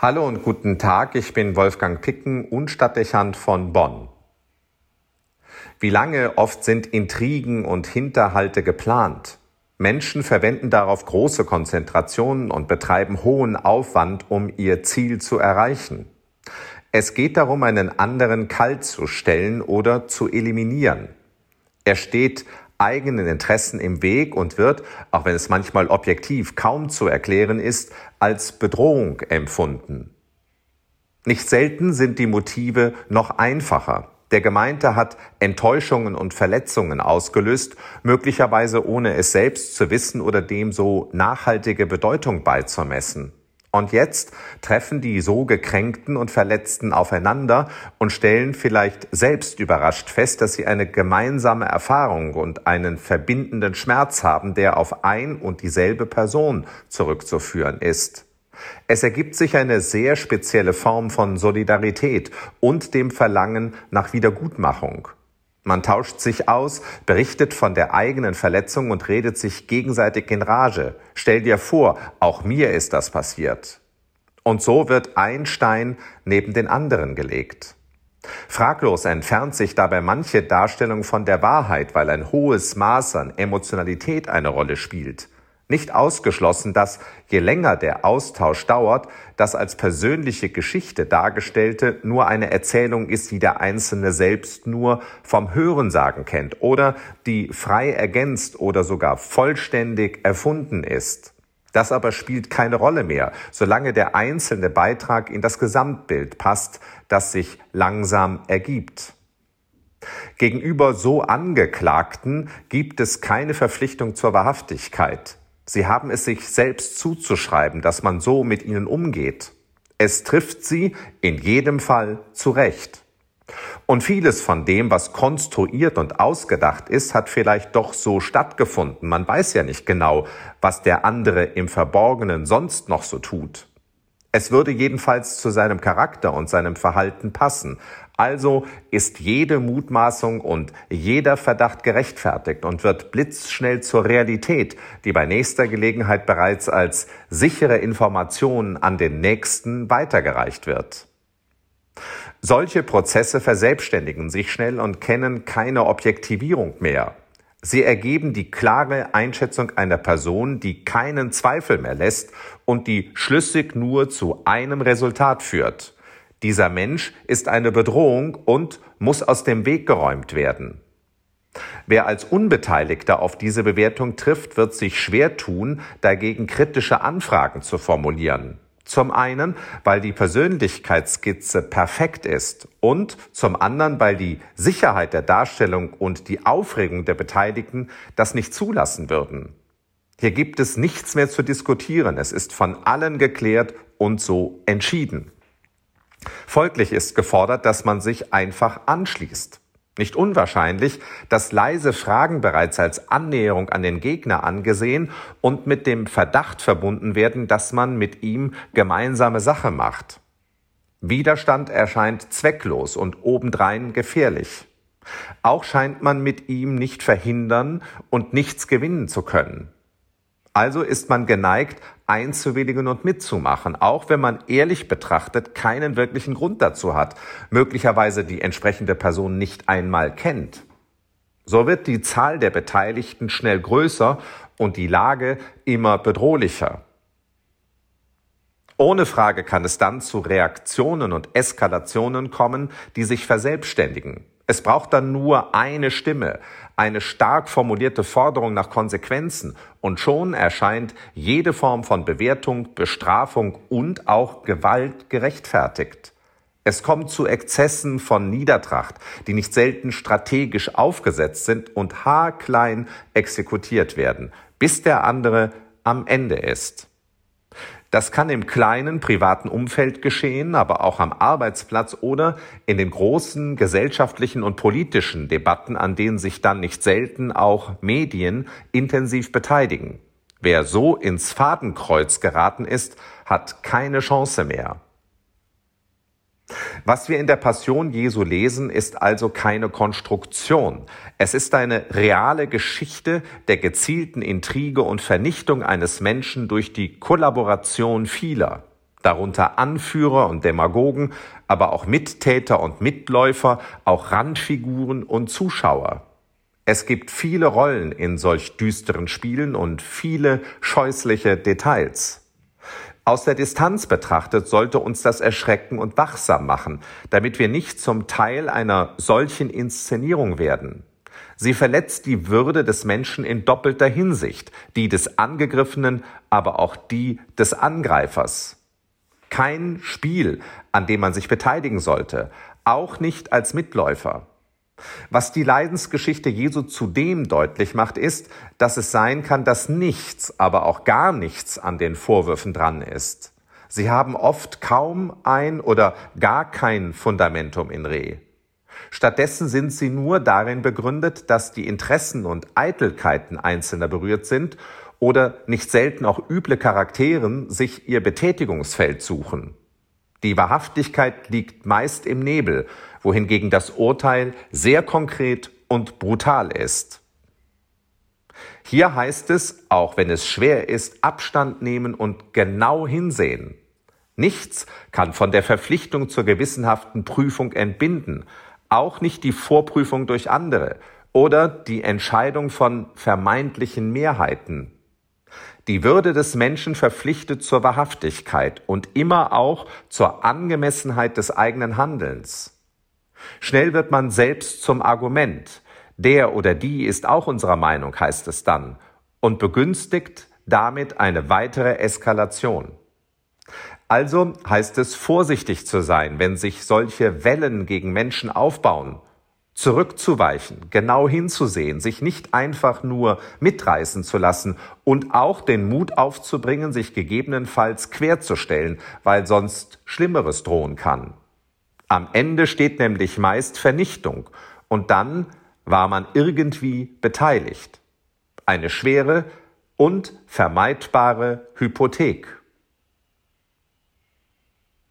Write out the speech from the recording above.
Hallo und guten Tag, ich bin Wolfgang Picken und Stadtdechant von Bonn. Wie lange oft sind Intrigen und Hinterhalte geplant? Menschen verwenden darauf große Konzentrationen und betreiben hohen Aufwand, um ihr Ziel zu erreichen. Es geht darum, einen anderen kalt zu stellen oder zu eliminieren. Er steht eigenen Interessen im Weg und wird, auch wenn es manchmal objektiv kaum zu erklären ist, als Bedrohung empfunden. Nicht selten sind die Motive noch einfacher. Der Gemeinte hat Enttäuschungen und Verletzungen ausgelöst, möglicherweise ohne es selbst zu wissen oder dem so nachhaltige Bedeutung beizumessen. Und jetzt treffen die so gekränkten und Verletzten aufeinander und stellen vielleicht selbst überrascht fest, dass sie eine gemeinsame Erfahrung und einen verbindenden Schmerz haben, der auf ein und dieselbe Person zurückzuführen ist. Es ergibt sich eine sehr spezielle Form von Solidarität und dem Verlangen nach Wiedergutmachung. Man tauscht sich aus, berichtet von der eigenen Verletzung und redet sich gegenseitig in Rage. Stell dir vor, auch mir ist das passiert. Und so wird ein Stein neben den anderen gelegt. Fraglos entfernt sich dabei manche Darstellung von der Wahrheit, weil ein hohes Maß an Emotionalität eine Rolle spielt. Nicht ausgeschlossen, dass je länger der Austausch dauert, das als persönliche Geschichte dargestellte nur eine Erzählung ist, die der Einzelne selbst nur vom Hörensagen kennt oder die frei ergänzt oder sogar vollständig erfunden ist. Das aber spielt keine Rolle mehr, solange der einzelne Beitrag in das Gesamtbild passt, das sich langsam ergibt. Gegenüber so Angeklagten gibt es keine Verpflichtung zur Wahrhaftigkeit. Sie haben es sich selbst zuzuschreiben, dass man so mit ihnen umgeht. Es trifft sie in jedem Fall zurecht. Und vieles von dem, was konstruiert und ausgedacht ist, hat vielleicht doch so stattgefunden. Man weiß ja nicht genau, was der andere im Verborgenen sonst noch so tut. Es würde jedenfalls zu seinem Charakter und seinem Verhalten passen. Also ist jede Mutmaßung und jeder Verdacht gerechtfertigt und wird blitzschnell zur Realität, die bei nächster Gelegenheit bereits als sichere Information an den Nächsten weitergereicht wird. Solche Prozesse verselbstständigen sich schnell und kennen keine Objektivierung mehr. Sie ergeben die klare Einschätzung einer Person, die keinen Zweifel mehr lässt und die schlüssig nur zu einem Resultat führt. Dieser Mensch ist eine Bedrohung und muss aus dem Weg geräumt werden. Wer als Unbeteiligter auf diese Bewertung trifft, wird sich schwer tun, dagegen kritische Anfragen zu formulieren. Zum einen, weil die Persönlichkeitsskizze perfekt ist und zum anderen, weil die Sicherheit der Darstellung und die Aufregung der Beteiligten das nicht zulassen würden. Hier gibt es nichts mehr zu diskutieren. Es ist von allen geklärt und so entschieden. Folglich ist gefordert, dass man sich einfach anschließt. Nicht unwahrscheinlich, dass leise Fragen bereits als Annäherung an den Gegner angesehen und mit dem Verdacht verbunden werden, dass man mit ihm gemeinsame Sache macht. Widerstand erscheint zwecklos und obendrein gefährlich. Auch scheint man mit ihm nicht verhindern und nichts gewinnen zu können. Also ist man geneigt, einzuwilligen und mitzumachen, auch wenn man ehrlich betrachtet keinen wirklichen Grund dazu hat, möglicherweise die entsprechende Person nicht einmal kennt. So wird die Zahl der Beteiligten schnell größer und die Lage immer bedrohlicher. Ohne Frage kann es dann zu Reaktionen und Eskalationen kommen, die sich verselbstständigen. Es braucht dann nur eine Stimme, eine stark formulierte Forderung nach Konsequenzen und schon erscheint jede Form von Bewertung, Bestrafung und auch Gewalt gerechtfertigt. Es kommt zu Exzessen von Niedertracht, die nicht selten strategisch aufgesetzt sind und haarklein exekutiert werden, bis der andere am Ende ist. Das kann im kleinen privaten Umfeld geschehen, aber auch am Arbeitsplatz oder in den großen gesellschaftlichen und politischen Debatten, an denen sich dann nicht selten auch Medien intensiv beteiligen. Wer so ins Fadenkreuz geraten ist, hat keine Chance mehr. Was wir in der Passion Jesu lesen, ist also keine Konstruktion. Es ist eine reale Geschichte der gezielten Intrige und Vernichtung eines Menschen durch die Kollaboration vieler. darunter Anführer und Demagogen, aber auch Mittäter und Mitläufer, auch Randfiguren und Zuschauer. Es gibt viele Rollen in solch düsteren Spielen und viele scheußliche Details. Aus der Distanz betrachtet sollte uns das erschrecken und wachsam machen, damit wir nicht zum Teil einer solchen Inszenierung werden. Sie verletzt die Würde des Menschen in doppelter Hinsicht, die des Angegriffenen, aber auch die des Angreifers. Kein Spiel, an dem man sich beteiligen sollte, auch nicht als Mitläufer. Was die Leidensgeschichte Jesu zudem deutlich macht, ist, dass es sein kann, dass nichts, aber auch gar nichts an den Vorwürfen dran ist. Sie haben oft kaum ein oder gar kein Fundamentum in Re. Stattdessen sind sie nur darin begründet, dass die Interessen und Eitelkeiten Einzelner berührt sind oder nicht selten auch üble Charakteren sich ihr Betätigungsfeld suchen. Die Wahrhaftigkeit liegt meist im Nebel, wohingegen das Urteil sehr konkret und brutal ist. Hier heißt es, auch wenn es schwer ist, Abstand nehmen und genau hinsehen. Nichts kann von der Verpflichtung zur gewissenhaften Prüfung entbinden, auch nicht die Vorprüfung durch andere oder die Entscheidung von vermeintlichen Mehrheiten. Die Würde des Menschen verpflichtet zur Wahrhaftigkeit und immer auch zur Angemessenheit des eigenen Handelns. Schnell wird man selbst zum Argument. Der oder die ist auch unserer Meinung, heißt es dann, und begünstigt damit eine weitere Eskalation. Also heißt es vorsichtig zu sein, wenn sich solche Wellen gegen Menschen aufbauen, zurückzuweichen, genau hinzusehen, sich nicht einfach nur mitreißen zu lassen und auch den Mut aufzubringen, sich gegebenenfalls querzustellen, weil sonst Schlimmeres drohen kann. Am Ende steht nämlich meist Vernichtung und dann war man irgendwie beteiligt. Eine schwere und vermeidbare Hypothek.